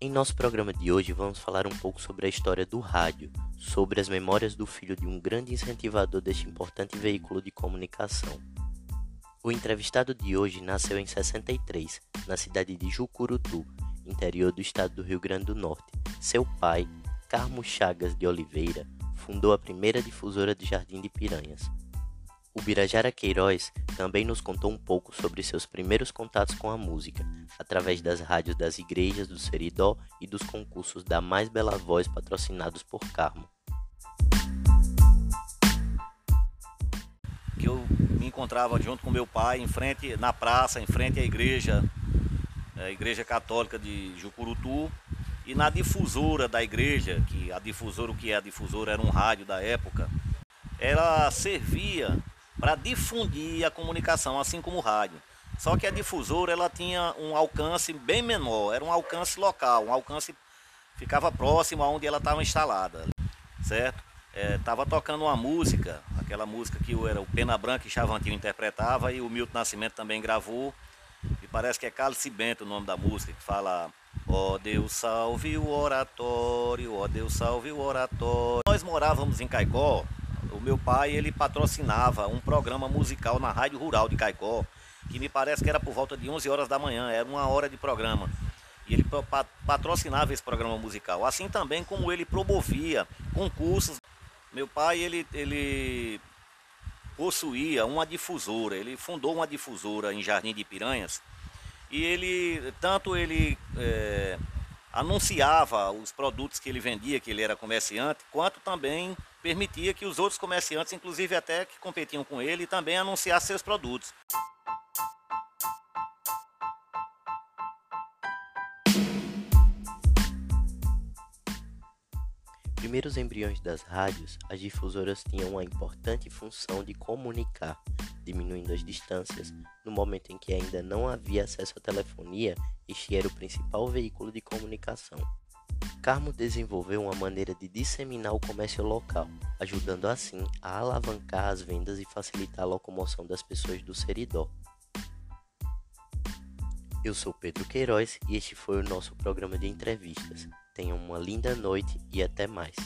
Em nosso programa de hoje vamos falar um pouco sobre a história do rádio, sobre as memórias do filho de um grande incentivador deste importante veículo de comunicação. O entrevistado de hoje nasceu em 63, na cidade de Jucurutu, interior do estado do Rio Grande do Norte. Seu pai, Carmo Chagas de Oliveira, fundou a primeira difusora de Jardim de Piranhas. O Birajara Queiroz também nos contou um pouco sobre seus primeiros contatos com a música, através das rádios das igrejas do Seridó e dos concursos da Mais Bela Voz patrocinados por Carmo. Que eu me encontrava junto com meu pai em frente na praça, em frente à igreja, a é, igreja católica de Jucurutu, e na difusora da igreja, que a difusora, o que é a difusora era um rádio da época, ela servia para difundir a comunicação, assim como o rádio. Só que a difusora ela tinha um alcance bem menor, era um alcance local, um alcance ficava próximo aonde ela estava instalada, certo? Estava é, tocando uma música, aquela música que era o Pena Branca e Chavantinho interpretava e o Milton Nascimento também gravou. E parece que é Cálice Bento o nome da música, que fala Ó oh, Deus salve o oratório, ó oh, Deus salve o oratório. Nós morávamos em Caicó, o meu pai ele patrocinava um programa musical na Rádio Rural de Caicó, que me parece que era por volta de 11 horas da manhã, era uma hora de programa. E ele patrocinava esse programa musical, assim também como ele promovia concursos. Meu pai ele, ele possuía uma difusora, ele fundou uma difusora em Jardim de Piranhas e ele tanto ele é, anunciava os produtos que ele vendia, que ele era comerciante, quanto também permitia que os outros comerciantes, inclusive até que competiam com ele, também anunciassem seus produtos. Primeiros embriões das rádios, as difusoras tinham uma importante função de comunicar, diminuindo as distâncias. No momento em que ainda não havia acesso à telefonia, este era o principal veículo de comunicação. Carmo desenvolveu uma maneira de disseminar o comércio local, ajudando assim a alavancar as vendas e facilitar a locomoção das pessoas do Seridó. Eu sou Pedro Queiroz e este foi o nosso programa de entrevistas. Tenham uma linda noite e até mais.